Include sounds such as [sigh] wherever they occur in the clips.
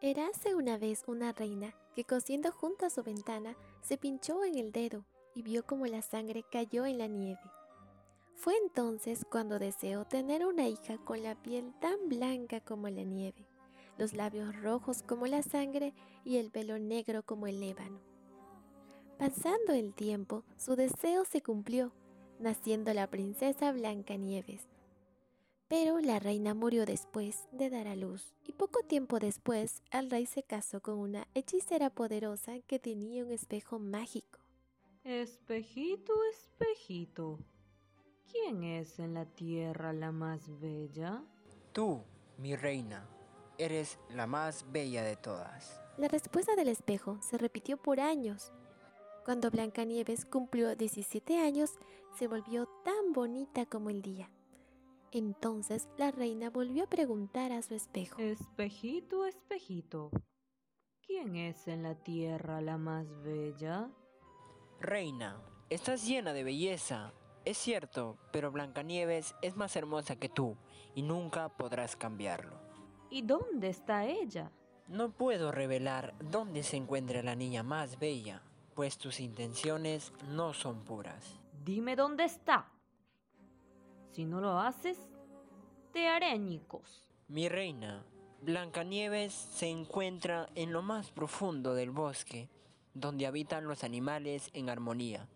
Érase una vez una reina que cosiendo junto a su ventana se pinchó en el dedo y vio como la sangre cayó en la nieve. Fue entonces cuando deseó tener una hija con la piel tan blanca como la nieve, los labios rojos como la sangre y el pelo negro como el ébano. Pasando el tiempo, su deseo se cumplió, naciendo la princesa Blancanieves, pero la reina murió después de dar a luz y poco tiempo después el rey se casó con una hechicera poderosa que tenía un espejo mágico. Espejito, espejito, ¿quién es en la tierra la más bella? Tú, mi reina, eres la más bella de todas. La respuesta del espejo se repitió por años. Cuando Blancanieves cumplió 17 años, se volvió tan bonita como el día. Entonces la reina volvió a preguntar a su espejo. Espejito, espejito, ¿quién es en la tierra la más bella? Reina, estás llena de belleza. Es cierto, pero Blancanieves es más hermosa que tú y nunca podrás cambiarlo. ¿Y dónde está ella? No puedo revelar dónde se encuentra la niña más bella, pues tus intenciones no son puras. Dime dónde está. Si no lo haces, te haré añicos. Mi reina, Blancanieves se encuentra en lo más profundo del bosque, donde habitan los animales en armonía.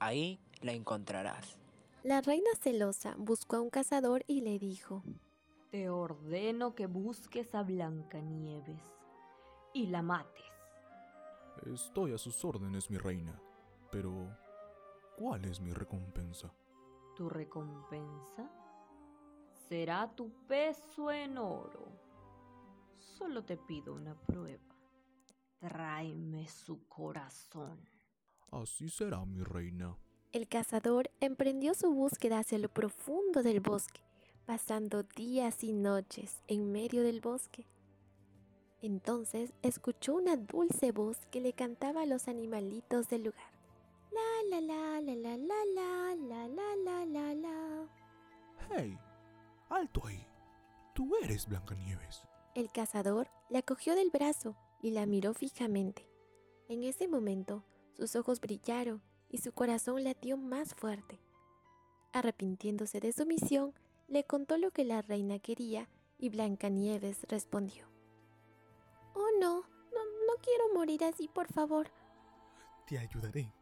Ahí la encontrarás. La reina celosa buscó a un cazador y le dijo, Te ordeno que busques a Blancanieves y la mates. Estoy a sus órdenes, mi reina. Pero, ¿cuál es mi recompensa? Tu recompensa será tu peso en oro. Solo te pido una prueba. Tráeme su corazón. Así será, mi reina. El cazador emprendió su búsqueda hacia lo profundo del bosque, pasando días y noches en medio del bosque. Entonces escuchó una dulce voz que le cantaba a los animalitos del lugar. La la la la la la la la la la la la. ¡Hey! ¡Alto ahí! Tú eres Blancanieves. El cazador la cogió del brazo y la miró fijamente. En ese momento, sus ojos brillaron y su corazón latió más fuerte. Arrepintiéndose de su misión, le contó lo que la reina quería y Blancanieves respondió. Oh no, no, no quiero morir así, por favor. Te ayudaré.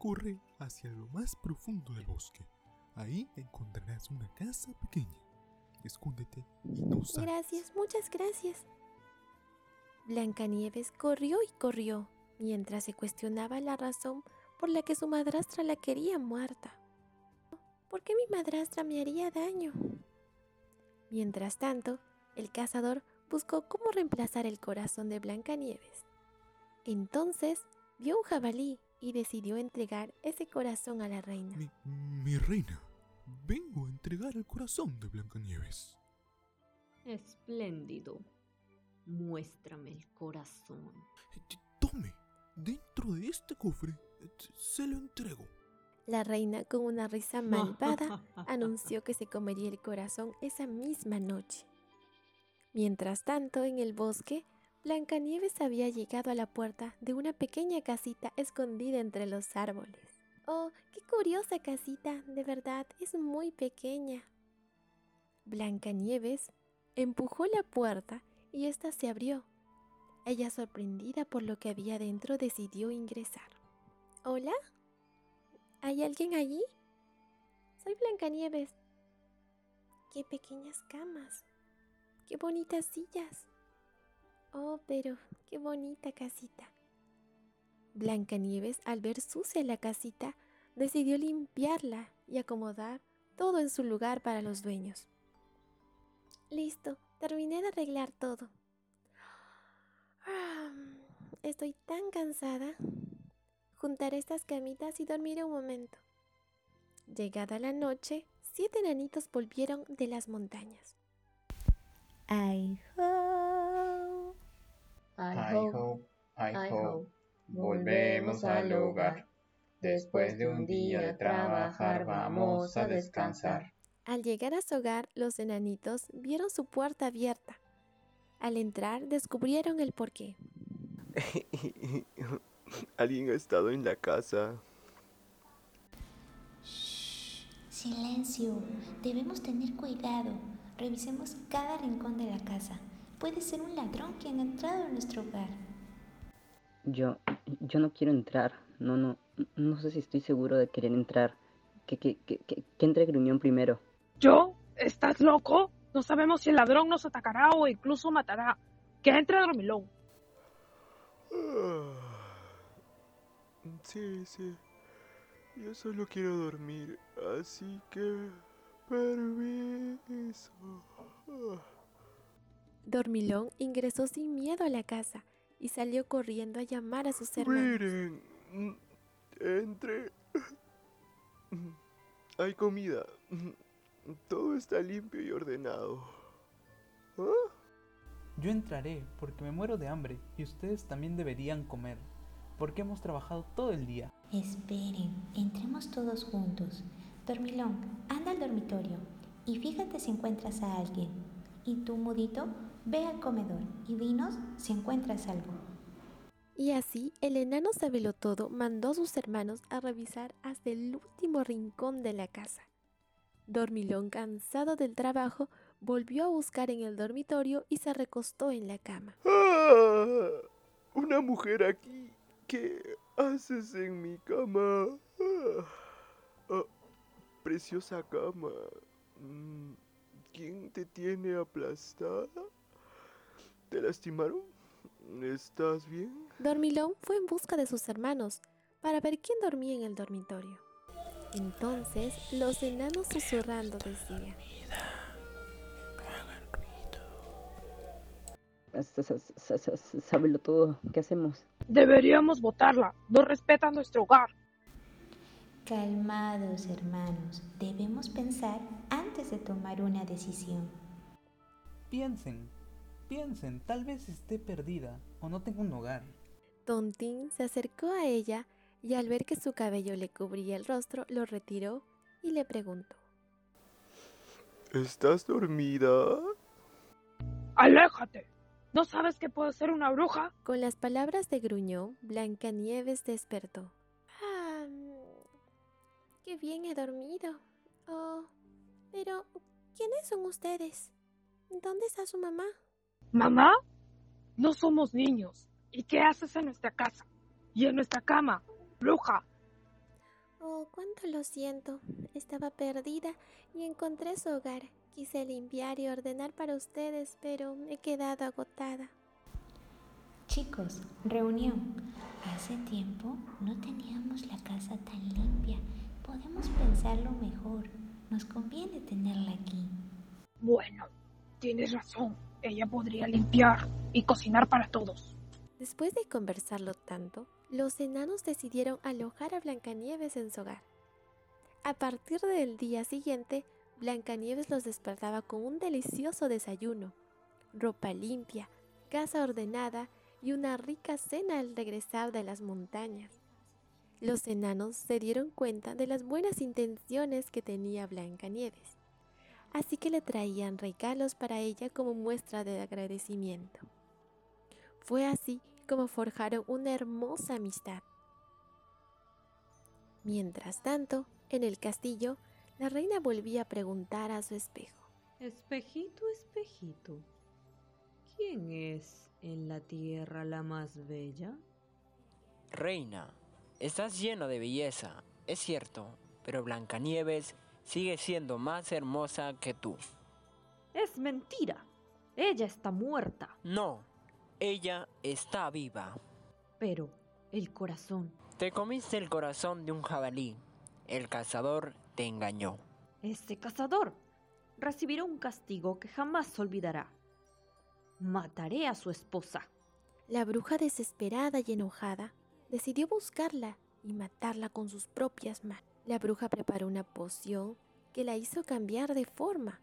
Corre hacia lo más profundo del bosque. Ahí encontrarás una casa pequeña. Escóndete y no salgas. Gracias, muchas gracias. Blancanieves corrió y corrió, mientras se cuestionaba la razón por la que su madrastra la quería muerta. ¿Por qué mi madrastra me haría daño? Mientras tanto, el cazador buscó cómo reemplazar el corazón de Blancanieves. Entonces vio un jabalí y decidió entregar ese corazón a la reina. Mi, mi reina, vengo a entregar el corazón de Blancanieves. Espléndido. Muéstrame el corazón. Tome, dentro de este cofre se lo entrego. La reina, con una risa [laughs] malvada, anunció que se comería el corazón esa misma noche. Mientras tanto, en el bosque, Blancanieves había llegado a la puerta de una pequeña casita escondida entre los árboles. Oh, qué curiosa casita, de verdad, es muy pequeña. Blancanieves empujó la puerta y ésta se abrió. Ella, sorprendida por lo que había dentro, decidió ingresar. ¿Hola? ¿Hay alguien allí? Soy Blancanieves. Qué pequeñas camas. Qué bonitas sillas. Oh, pero qué bonita casita. Blancanieves, al ver sucia la casita, decidió limpiarla y acomodar todo en su lugar para los dueños. Listo, terminé de arreglar todo. Ah, Estoy tan cansada. Juntaré estas camitas y dormiré un momento. Llegada la noche, siete enanitos volvieron de las montañas. Ay ho, Hi ho, hi ho, volvemos al hogar. Después de un día de trabajar, vamos a descansar. Al llegar a su hogar, los enanitos vieron su puerta abierta. Al entrar descubrieron el porqué. [laughs] ¿Alguien ha estado en la casa? Shh, silencio. Debemos tener cuidado. Revisemos cada rincón de la casa. Puede ser un ladrón quien ha entrado en nuestro hogar. Yo, yo no quiero entrar. No, no, no sé si estoy seguro de querer entrar. Que, que, que, que, que entre Gruñón primero. ¿Yo? ¿Estás loco? No sabemos si el ladrón nos atacará o incluso matará. Que entre Dormilón. Sí, sí. Yo solo quiero dormir, así que permiso. Dormilón ingresó sin miedo a la casa y salió corriendo a llamar a sus hermanos. Miren, entre. Hay comida. Todo está limpio y ordenado. ¿Ah? Yo entraré porque me muero de hambre y ustedes también deberían comer, porque hemos trabajado todo el día. Esperen, entremos todos juntos. Dormilón, anda al dormitorio y fíjate si encuentras a alguien. Y tú, mudito, ve al comedor y dinos si encuentras algo. Y así el enano todo mandó a sus hermanos a revisar hasta el último rincón de la casa. Dormilón, cansado del trabajo, volvió a buscar en el dormitorio y se recostó en la cama. ¡Ah! Una mujer aquí. ¿Qué haces en mi cama? Ah, ah, preciosa cama. Mm, ¿Quién te tiene aplastada? ¿Te lastimaron? ¿Estás bien? Dormilón fue en busca de sus hermanos para ver quién dormía en el dormitorio. Entonces los enanos susurrando decían: Sábelo todo, ¿qué hacemos? Deberíamos votarla, no respeta nuestro hogar. Calmados, hermanos, debemos pensar antes de tomar una decisión. Piensen, piensen, tal vez esté perdida o no tenga un hogar. Tontín se acercó a ella y al ver que su cabello le cubría el rostro, lo retiró y le preguntó. ¿Estás dormida? ¡Aléjate! ¿No sabes que puedo ser una bruja? Con las palabras de Gruñón, Blancanieves despertó. Qué bien he dormido. Oh, pero ¿quiénes son ustedes? ¿Dónde está su mamá? ¿Mamá? No somos niños. ¿Y qué haces en nuestra casa? Y en nuestra cama, bruja. Oh, cuánto lo siento. Estaba perdida y encontré su hogar. Quise limpiar y ordenar para ustedes, pero he quedado agotada. Chicos, reunión. Hace tiempo no teníamos la casa tan limpia. Podemos pensarlo mejor. Nos conviene tenerla aquí. Bueno, tienes razón. Ella podría limpiar y cocinar para todos. Después de conversarlo tanto, los enanos decidieron alojar a Blancanieves en su hogar. A partir del día siguiente, Blancanieves los despertaba con un delicioso desayuno, ropa limpia, casa ordenada y una rica cena al regresar de las montañas. Los enanos se dieron cuenta de las buenas intenciones que tenía Blancanieves, así que le traían regalos para ella como muestra de agradecimiento. Fue así como forjaron una hermosa amistad. Mientras tanto, en el castillo, la reina volvía a preguntar a su espejo. Espejito, espejito, ¿quién es en la tierra la más bella? Reina, estás lleno de belleza, es cierto, pero Blancanieves sigue siendo más hermosa que tú. Es mentira. Ella está muerta. No, ella está viva. Pero el corazón. Te comiste el corazón de un jabalí. El cazador te engañó. Este cazador recibirá un castigo que jamás olvidará. Mataré a su esposa. La bruja desesperada y enojada decidió buscarla y matarla con sus propias manos. La bruja preparó una poción que la hizo cambiar de forma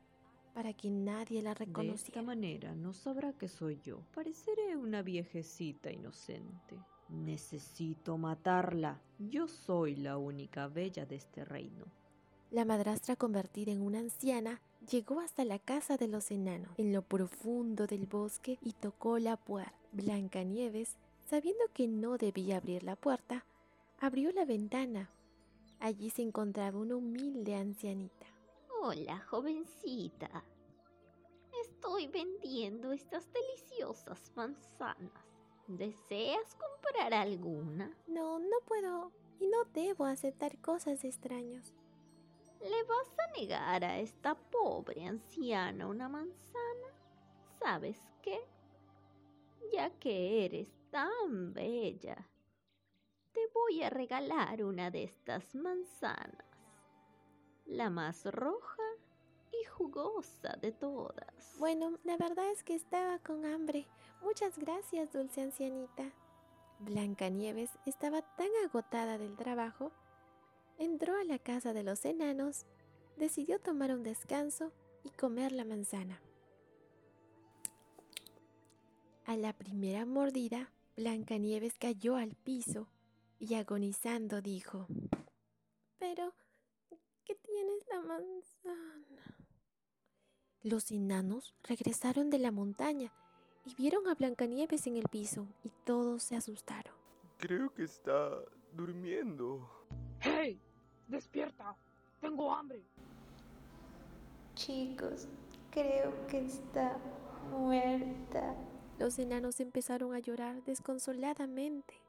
para que nadie la reconociera. De esta manera no sabrá que soy yo. Pareceré una viejecita inocente. Necesito matarla. Yo soy la única bella de este reino. La madrastra convertida en una anciana llegó hasta la casa de los enanos en lo profundo del bosque y tocó la puerta. Blancanieves, sabiendo que no debía abrir la puerta, abrió la ventana. Allí se encontraba una humilde ancianita. Hola, jovencita. Estoy vendiendo estas deliciosas manzanas. ¿Deseas comprar alguna? No, no puedo y no debo aceptar cosas de extraños. ¿Le vas a negar a esta pobre anciana una manzana? ¿Sabes qué? Ya que eres tan bella, te voy a regalar una de estas manzanas, la más roja y jugosa de todas. Bueno, la verdad es que estaba con hambre. Muchas gracias, dulce ancianita. Blancanieves estaba tan agotada del trabajo, entró a la casa de los enanos, decidió tomar un descanso y comer la manzana. A la primera mordida, Blancanieves cayó al piso y agonizando dijo, Pero, ¿qué tienes la manzana? Los enanos regresaron de la montaña y vieron a Blancanieves en el piso y todos se asustaron. Creo que está durmiendo. ¡Hey! ¡Despierta! ¡Tengo hambre! Chicos, creo que está muerta. Los enanos empezaron a llorar desconsoladamente.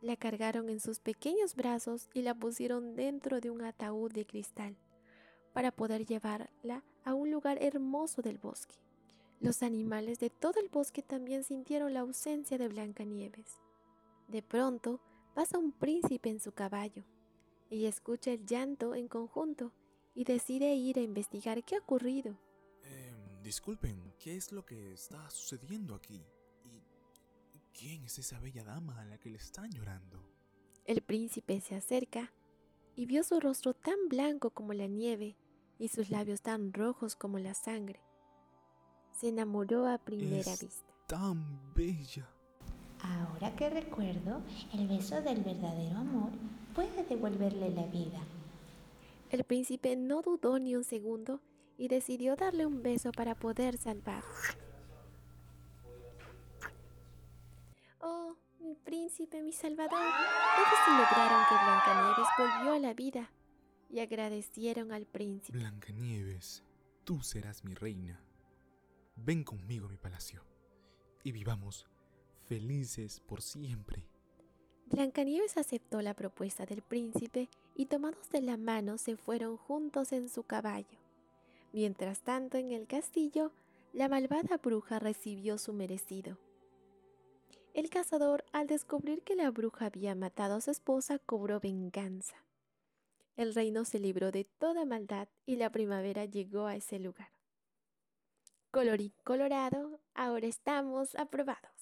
La cargaron en sus pequeños brazos y la pusieron dentro de un ataúd de cristal para poder llevarla a un lugar hermoso del bosque. Los animales de todo el bosque también sintieron la ausencia de Blancanieves. De pronto pasa un príncipe en su caballo. y escucha el llanto en conjunto y decide ir a investigar qué ha ocurrido. Disculpen, ¿qué es lo que está sucediendo aquí? ¿Y quién es esa bella dama a la que le están llorando? El príncipe se acerca y vio su rostro tan blanco como la nieve y sus labios tan rojos como la sangre se enamoró a primera es vista. Tan bella. Ahora que recuerdo, el beso del verdadero amor puede devolverle la vida. El príncipe no dudó ni un segundo y decidió darle un beso para poder salvarla. Oh, mi príncipe, mi salvador. Todos celebraron que Blancanieves volvió a la vida y agradecieron al príncipe. Blancanieves, tú serás mi reina. Ven conmigo a mi palacio y vivamos felices por siempre. Blancanieves aceptó la propuesta del príncipe y tomados de la mano se fueron juntos en su caballo. Mientras tanto, en el castillo, la malvada bruja recibió su merecido. El cazador, al descubrir que la bruja había matado a su esposa, cobró venganza. El reino se libró de toda maldad y la primavera llegó a ese lugar. Colorín colorado, ahora estamos aprobados.